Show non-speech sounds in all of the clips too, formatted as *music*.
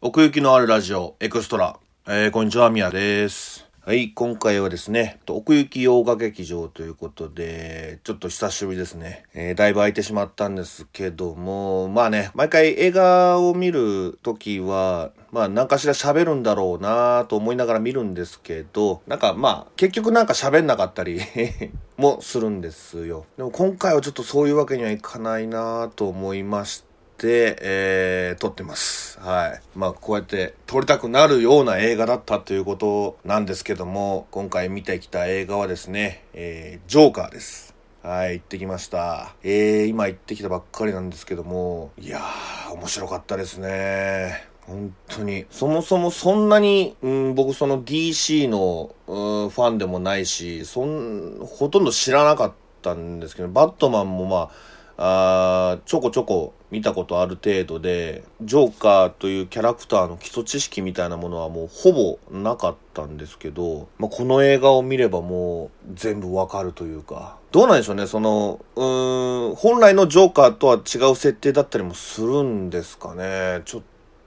奥行きのあるラジオエクストラ。えー、こんにちは、みやです。はい、今回はですね、奥行き洋画劇場ということで、ちょっと久しぶりですね。えー、だいぶ空いてしまったんですけども、まあね、毎回映画を見るときは、まあ何かしら喋るんだろうなと思いながら見るんですけど、なんかまあ、結局なんか喋んなかったり *laughs* もするんですよ。でも今回はちょっとそういうわけにはいかないなと思いまして、で、えー、撮ってます。はい。まあ、こうやって撮りたくなるような映画だったということなんですけども、今回見てきた映画はですね、えー、ジョーカーです。はい、行ってきました。えー、今行ってきたばっかりなんですけども、いやー、面白かったですね。本当に。そもそもそんなに、うん、僕その DC の、うん、ファンでもないし、そん、ほとんど知らなかったんですけど、バットマンもまあ、あちょこちょこ見たことある程度で、ジョーカーというキャラクターの基礎知識みたいなものはもうほぼなかったんですけど、まあ、この映画を見ればもう全部わかるというか、どうなんでしょうね、その、うーん、本来のジョーカーとは違う設定だったりもするんですかね。ちょっ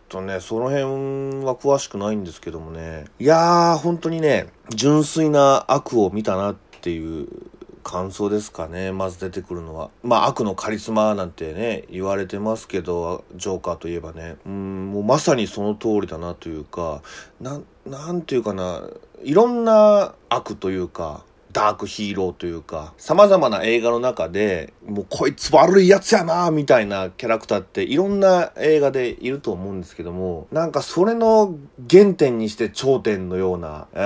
とね、その辺は詳しくないんですけどもね。いやー、本当にね、純粋な悪を見たなっていう感想ですかねまず出てくるのは。まあ悪のカリスマなんてね言われてますけどジョーカーといえばね。うんもうまさにその通りだなというかななんていうかないろんな悪というかダークヒーローというか、様々な映画の中で、もうこいつ悪いやつやなみたいなキャラクターっていろんな映画でいると思うんですけども、なんかそれの原点にして頂点のような、え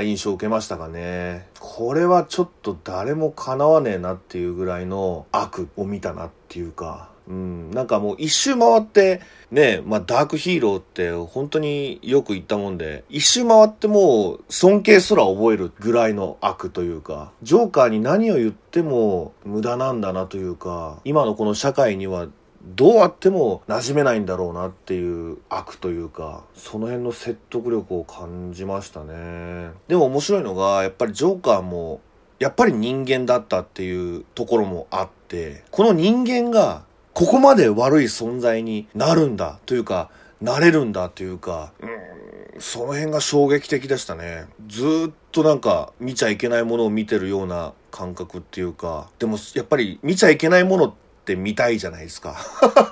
ー、印象を受けましたかね。これはちょっと誰も叶わねえなっていうぐらいの悪を見たなっていうか、うん、なんかもう一周回って、ね、まあダークヒーローって本当によく言ったもんで、一周回ってもう尊敬すら覚えるぐらいの悪というか、ジョーカーに何を言っても無駄なんだなというか、今のこの社会にはどうあっても馴染めないんだろうなっていう悪というか、その辺の説得力を感じましたね。でも面白いのが、やっぱりジョーカーも、やっぱり人間だったっていうところもあって、この人間がここまで悪い存在になるんだというか、なれるんだというか、うん、その辺が衝撃的でしたね。ずっとなんか見ちゃいけないものを見てるような感覚っていうか、でもやっぱり見ちゃいけないものって見たいじゃないですか。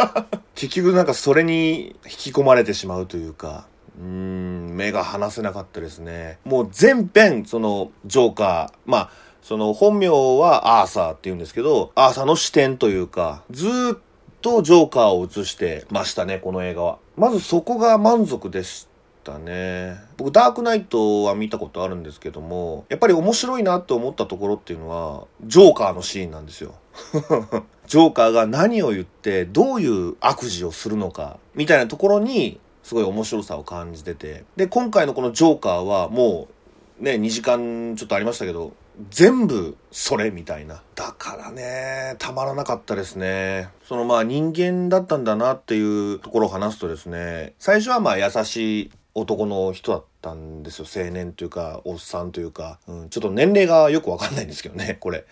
*laughs* 結局なんかそれに引き込まれてしまうというか、うん、目が離せなかったですね。もう全編、その、ジョーカー、まあ、その本名はアーサーって言うんですけど、アーサーの視点というか、ずーっとジョーカーを映してましたね、この映画は。まずそこが満足でしたね。僕、ダークナイトは見たことあるんですけども、やっぱり面白いなって思ったところっていうのは、ジョーカーのシーンなんですよ。*laughs* ジョーカーが何を言って、どういう悪事をするのか、みたいなところに、すごい面白さを感じてて。で、今回のこのジョーカーはもう、ね、2時間ちょっとありましたけど、全部それみたいな。だからね、たまらなかったですね。そのまあ人間だったんだなっていうところを話すとですね、最初はまあ優しい男の人だったんですよ。青年というか、おっさんというか、うん、ちょっと年齢がよくわかんないんですけどね、これ。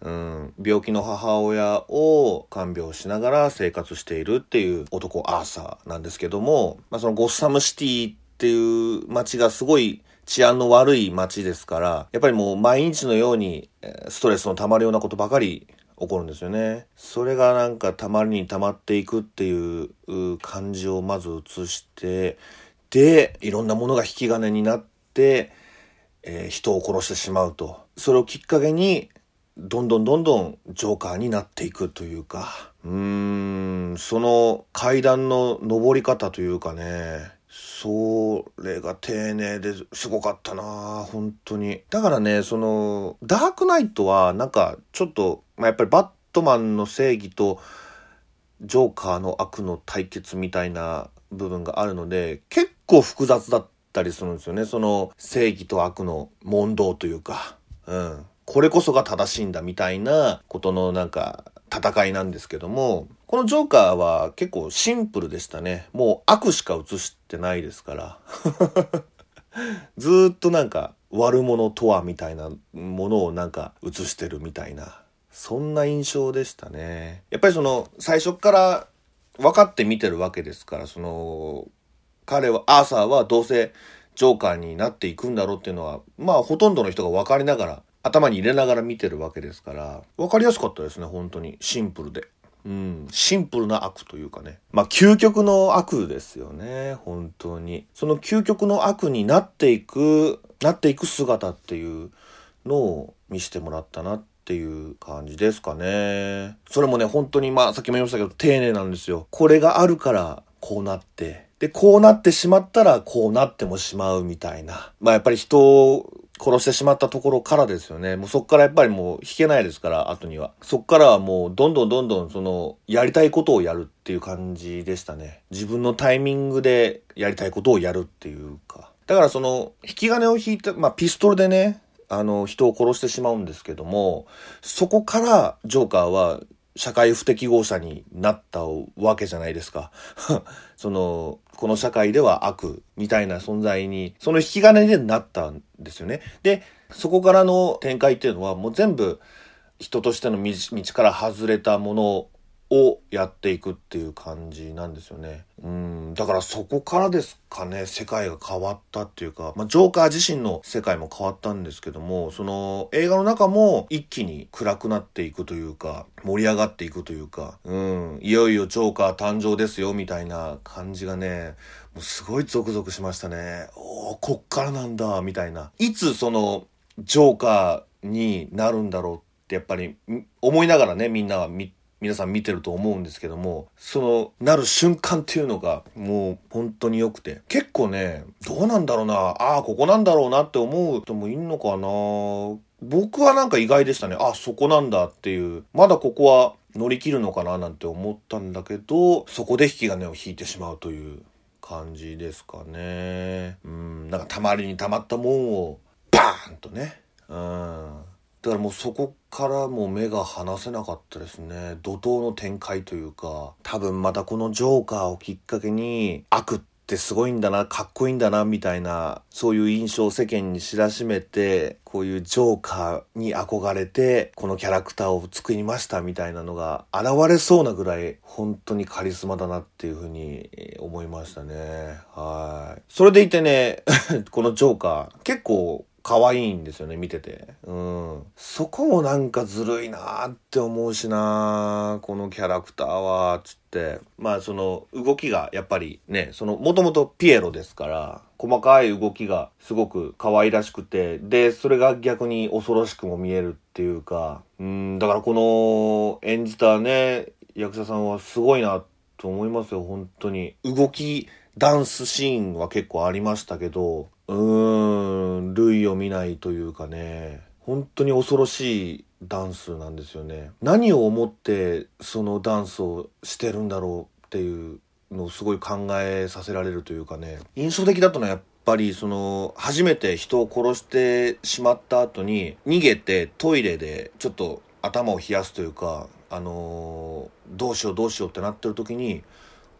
うん、病気の母親を看病しながら生活しているっていう男アーサーなんですけども、まあそのゴッサムシティっていう街がすごい治安の悪い街ですから、やっぱりもう毎日のようにストレスの溜まるようなことばかり起こるんですよね。それがなんかたまりに溜まっていくっていう感じをまず映して、で、いろんなものが引き金になって、えー人を殺してしまうと。それをきっかけに、どんどんどんどんジョーカーになっていくというか、うーん、その階段の登り方というかね、それが丁寧ですごかったな本当に。だからね、その、ダークナイトはなんかちょっと、まあ、やっぱりバットマンの正義とジョーカーの悪の対決みたいな部分があるので、結構複雑だったりするんですよね。その正義と悪の問答というか、うん。これこそが正しいんだみたいなことのなんか戦いなんですけども、このジョーカーは結構シンプルでしたね。もう悪しか映してないですから。*laughs* ずっとなんか悪者とはみたいなものをなんか映してるみたいな。そんな印象でしたね。やっぱりその最初から分かって見てるわけですから、その彼は、アーサーはどうせジョーカーになっていくんだろうっていうのは、まあほとんどの人が分かりながら、頭に入れながら見てるわけですから、分かりやすかったですね、本当に。シンプルで。うん、シンプルな悪というかね。まあ、究極の悪ですよね、本当に。その究極の悪になっていく、なっていく姿っていうのを見せてもらったなっていう感じですかね。それもね、本当にまあ、さっきも言いましたけど、丁寧なんですよ。これがあるからこうなって、で、こうなってしまったらこうなってもしまうみたいな。まあやっぱり人殺してしまったところからですよね。もうそっからやっぱりもう引けないですから、後には。そっからはもうどんどんどんどんその、やりたいことをやるっていう感じでしたね。自分のタイミングでやりたいことをやるっていうか。だからその、引き金を引いた、まあピストルでね、あの、人を殺してしまうんですけども、そこからジョーカーは社会不適合者になったわけじゃないですか。*laughs* その、この社会では悪みたいな存在に、その引き金でなったんですよね。で、そこからの展開っていうのはもう全部人としての道から外れたものをやっていくっていう感じなんですよね。うん、だからそこからですかね、世界が変わったっていうか、まあ、ジョーカー自身の世界も変わったんですけども、その映画の中も一気に暗くなっていくというか、盛り上がっていくというか、うん、いよいよジョーカー誕生ですよみたいな感じがね、もうすごいゾクゾクしましたね。おー、こっからなんだ、みたいな。いつその、ジョーカーになるんだろうってやっぱり思いながらね、みんなは見て皆さん見てると思うんですけども、その、なる瞬間っていうのが、もう本当に良くて。結構ね、どうなんだろうな、ああ、ここなんだろうなって思う人もいんのかな僕はなんか意外でしたね。あ、そこなんだっていう。まだここは乗り切るのかななんて思ったんだけど、そこで引き金を引いてしまうという感じですかね。うん、なんかたまりにたまったもんを、バーンとね。うん。だからもうそこからもう目が離せなかったですね。怒涛の展開というか、多分またこのジョーカーをきっかけに悪ってすごいんだな、かっこいいんだな、みたいな、そういう印象を世間に知らしめて、こういうジョーカーに憧れて、このキャラクターを作りましたみたいなのが現れそうなぐらい、本当にカリスマだなっていうふうに思いましたね。はい。それでいてね、*laughs* このジョーカー、結構可愛いんですよね、見てて。うん。そこもなんかずるいなって思うしなこのキャラクターは、つって。まあその動きがやっぱりね、そのもともとピエロですから、細かい動きがすごく可愛らしくて、で、それが逆に恐ろしくも見えるっていうか、うん、だからこの演じたね、役者さんはすごいなと思いますよ、本当に。動き、ダンスシーンは結構ありましたけど、うーん、類を見ないというかね、本当に恐ろしいダンスなんですよね。何を思ってそのダンスをしてるんだろうっていうのをすごい考えさせられるというかね、印象的だったのはやっぱりその初めて人を殺してしまった後に逃げてトイレでちょっと頭を冷やすというか、あの、どうしようどうしようってなってる時に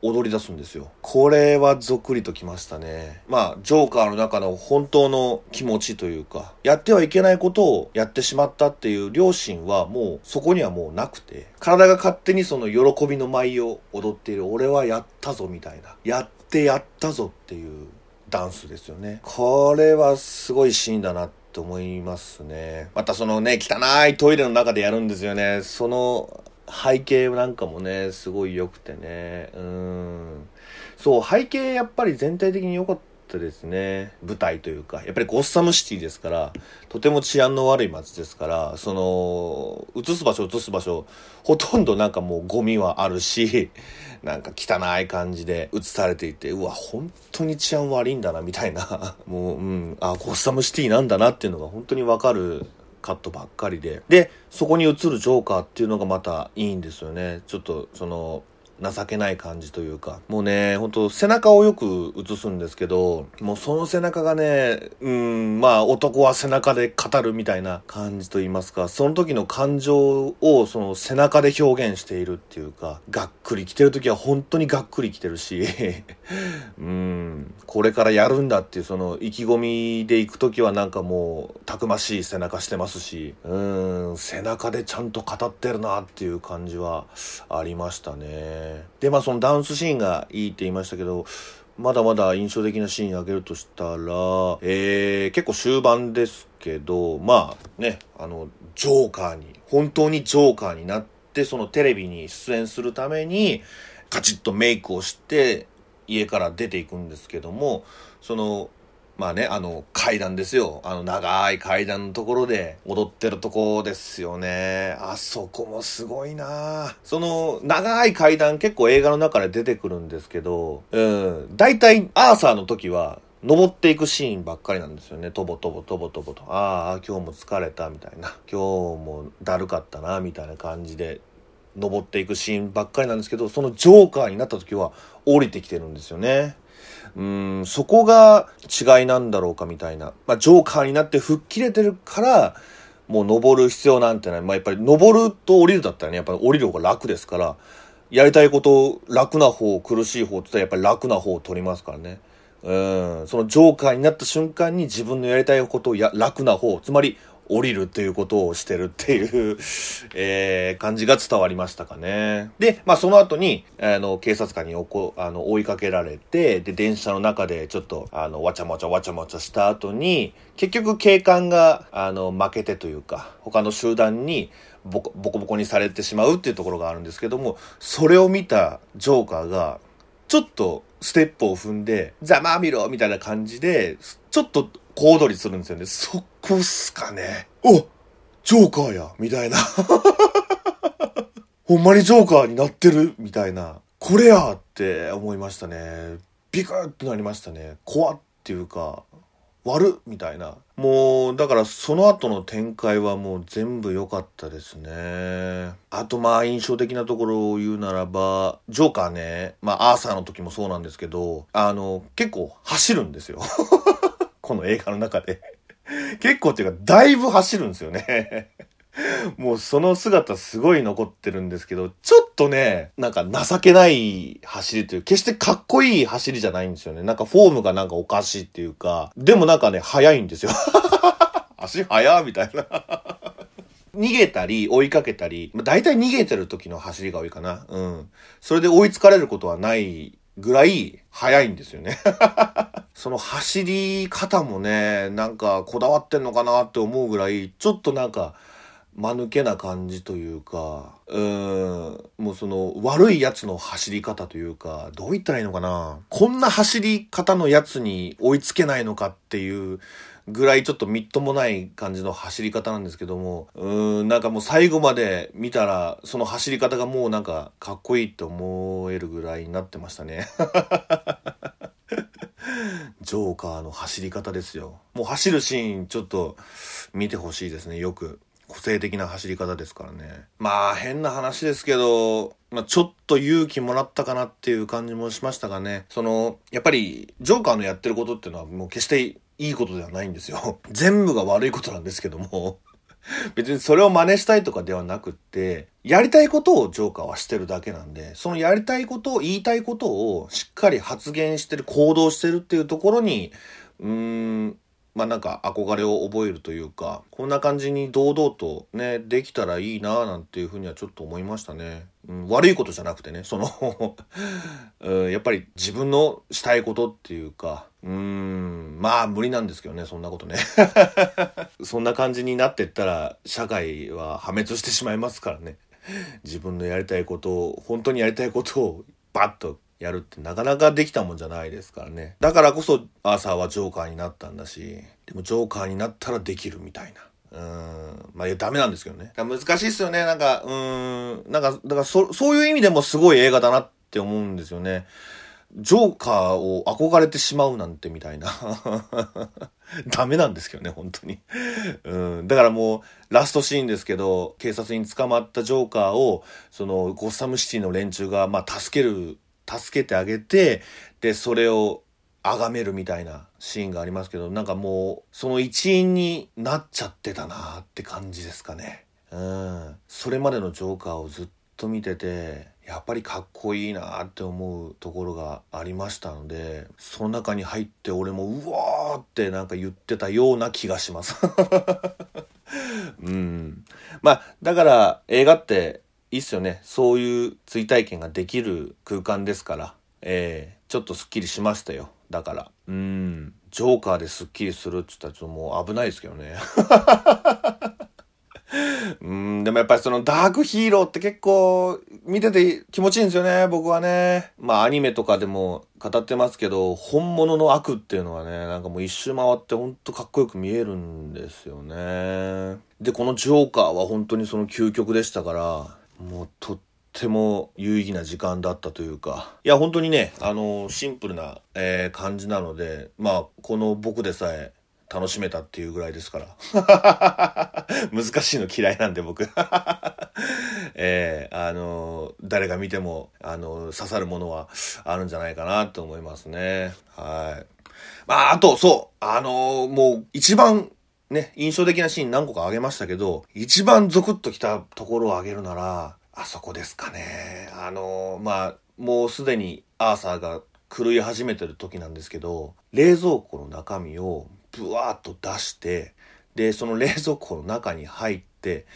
踊り出すんですよ。これはぞくりときましたね。まあ、ジョーカーの中の本当の気持ちというか、やってはいけないことをやってしまったっていう良心はもうそこにはもうなくて、体が勝手にその喜びの舞を踊っている、俺はやったぞみたいな、やってやったぞっていうダンスですよね。これはすごいシーンだなって思いますね。またそのね、汚いトイレの中でやるんですよね。その背景なんかもね、すごい良くてね。うん。そう、背景やっぱり全体的に良かったですね。舞台というか。やっぱりゴッサムシティですから、とても治安の悪い街ですから、その、映す場所映す場所、ほとんどなんかもうゴミはあるし、*laughs* なんか汚い感じで映されていて、うわ、本当に治安悪いんだな、みたいな。*laughs* もう、うん、あ、ゴッサムシティなんだなっていうのが本当にわかるカットばっかりで。で、そこに映るジョーカーっていうのがまたいいんですよね。ちょっと、その、情けない感じというか、もうね、ほんと背中をよく映すんですけど、もうその背中がね、うん、まあ男は背中で語るみたいな感じと言いますか、その時の感情をその背中で表現しているっていうか、がっくり来てる時は本当にがっくり来てるし、*laughs* うん、これからやるんだっていうその意気込みで行く時はなんかもうたくましい背中してますし、うん、背中でちゃんと語ってるなっていう感じはありましたね。で、まあそのダンスシーンがいいって言いましたけど、まだまだ印象的なシーンあげるとしたら、えー、結構終盤ですけど、まあね、あの、ジョーカーに、本当にジョーカーになって、そのテレビに出演するために、カチッとメイクをして、家から出ていくんですけども、その、まあね、あの、階段ですよ。あの、長い階段のところで踊ってるとこですよね。あそこもすごいなその、長い階段結構映画の中で出てくるんですけど、うん、大体、アーサーの時は、登っていくシーンばっかりなんですよね。とぼとぼとぼとぼと。ああ、今日も疲れたみたいな。今日もだるかったな、みたいな感じで、登っていくシーンばっかりなんですけど、そのジョーカーになった時は降りてきてるんですよね。うん、そこが違いなんだろうかみたいな。まあ、ジョーカーになって吹っ切れてるから、もう登る必要なんてない。まあ、やっぱり登ると降りるだったらね、やっぱり降りる方が楽ですから、やりたいこと楽な方、苦しい方って言ったらやっぱり楽な方を取りますからね。うん、そのジョーカーになった瞬間に自分のやりたいことをや楽な方、つまり降りるっていうことをしてるっていう *laughs* えー、感じが伝わりましたかね。で、まあその後に、あの、警察官におこあの追いかけられて、で、電車の中でちょっと、あの、わちゃわちゃわちゃわちゃした後に、結局警官が、あの、負けてというか、他の集団にボコボコボコにされてしまうっていうところがあるんですけども、それを見たジョーカーが、ちょっとステップを踏んで、ざまあ見ろみたいな感じで、ちょっと小躍りするんですよね。そこっすかね。おジョーカーやみたいな。*laughs* ほんまにジョーカーになってるみたいな。これやって思いましたね。ビクッとなりましたね。怖っていうか、悪みたいな。もう、だからその後の展開はもう全部良かったですね。あとまあ印象的なところを言うならば、ジョーカーね、まあアーサーの時もそうなんですけど、あの、結構走るんですよ。*laughs* この映画の中で。結構っていうか、だいぶ走るんですよね。*laughs* もうその姿すごい残ってるんですけど、ちょっとね、なんか情けない走りという、決してかっこいい走りじゃないんですよね。なんかフォームがなんかおかしいっていうか、でもなんかね、速いんですよ。*laughs* 足速みたいな。逃げたり、追いかけたり、まあ、大体逃げてる時の走りが多いかな。うん。それで追いつかれることはないぐらい速いんですよねその走り方もね、なんかこだわってんのかなって思うぐらい、ちょっとなんか、間抜けな感じというか、うん、もうその悪いやつの走り方というか、どう言ったらいいのかな。こんな走り方のやつに追いつけないのかっていうぐらいちょっとみっともない感じの走り方なんですけども、うん、なんかもう最後まで見たら、その走り方がもうなんかかっこいいって思えるぐらいになってましたね。*laughs* ジョーカーの走り方ですよ。もう走るシーンちょっと見てほしいですね、よく。個性的な走り方ですからね。まあ変な話ですけど、まあちょっと勇気もらったかなっていう感じもしましたがね。その、やっぱりジョーカーのやってることっていうのはもう決していいことではないんですよ。*laughs* 全部が悪いことなんですけども。*laughs* 別にそれを真似したいとかではなくって、やりたいことをジョーカーはしてるだけなんで、そのやりたいことを、言いたいことをしっかり発言してる、行動してるっていうところに、うーん、まあなんか憧れを覚えるというか、こんな感じに堂々とね、できたらいいなぁなんていうふうにはちょっと思いましたね。うん、悪いことじゃなくてね、その *laughs* うん、やっぱり自分のしたいことっていうか、うん、まあ無理なんですけどね、そんなことね。*laughs* そんな感じになってったら、社会は破滅してしまいますからね。自分のやりたいことを、本当にやりたいことをバッとやるってなかなかできたもんじゃないですからね。だからこそアーサーはジョーカーになったんだし、でもジョーカーになったらできるみたいな。うん。まあ、ダメなんですけどね。難しいっすよね。なんか、うん。なんか、だからそ、そういう意味でもすごい映画だなって思うんですよね。ジョーカーを憧れてしまうなんてみたいな。*laughs* ダメなんですけどね、本当に。うん。だからもう、ラストシーンですけど、警察に捕まったジョーカーを、その、ゴッサムシティの連中が、まあ、助ける助けてあげて、で、それを崇めるみたいなシーンがありますけど、なんかもう、その一員になっちゃってたなって感じですかね。うん。それまでのジョーカーをずっと見てて、やっぱりかっこいいなって思うところがありましたので、その中に入って俺もうわーってなんか言ってたような気がします。*laughs* うん。まあ、だから映画っていいっすよね。そういう追体験ができる空間ですから、えー、ちょっとスッキリしましたよ。だから。うん。ジョーカーでスッキリするって言ったらちょっともう危ないですけどね。*laughs* うん、でもやっぱりそのダークヒーローって結構見てて気持ちいいんですよね、僕はね。まあアニメとかでも語ってますけど、本物の悪っていうのはね、なんかもう一周回ってほんとかっこよく見えるんですよね。で、このジョーカーは本当にその究極でしたから、もうとってても有意義な時間だったというか、いや本当にね、あの、シンプルな、えー、感じなので、まあ、この僕でさえ、楽しめたっていうぐらいですから。*laughs* 難しいの嫌いなんで僕。*laughs* えー、あの、誰が見ても、あの、刺さるものはあるんじゃないかなと思いますね。はい。まあ、あと、そう、あの、もう一番ね、印象的なシーン何個かあげましたけど、一番ゾクッときたところをあげるなら、あそこですかね。あの、まあ、もうすでにアーサーが狂い始めてる時なんですけど、冷蔵庫の中身をブワーッと出してでその冷蔵庫の中に入って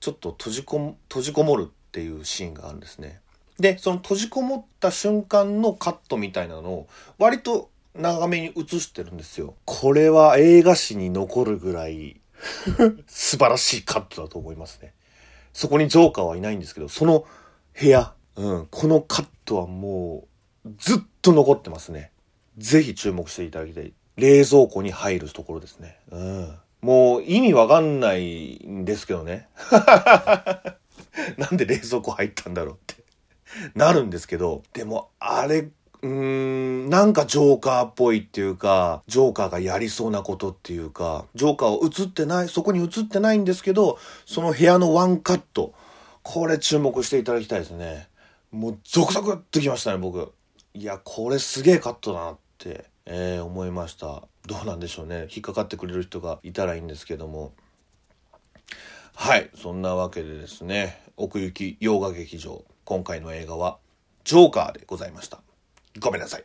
ちょっと閉じこ閉じこもるっていうシーンがあるんですね。でその閉じこもった瞬間のカットみたいなのを割と長めに映してるんですよ。これは映画史に残るぐらい *laughs* 素晴らしいカットだと思いますね。そこにジョーカーはいないんですけど、その部屋、うん、このカットはもうずっと残ってますね。ぜひ注目していただきたい。冷蔵庫に入るところですね。うん。もう意味わかんないんですけどね。*laughs* なんで冷蔵庫入ったんだろうってなるんですけど、でもあれ、うーん、なんかジョーカーっぽいっていうか、ジョーカーがやりそうなことっていうか、ジョーカーを映ってない、そこに映ってないんですけど、その部屋のワンカット、これ注目していただきたいですね。もうゾクゾクってきましたね、僕。いや、これすげえカットだなって。えー、思いましたどうなんでしょうね引っかかってくれる人がいたらいいんですけどもはいそんなわけでですね奥行き洋画劇場今回の映画はジョーカーでございましたごめんなさい。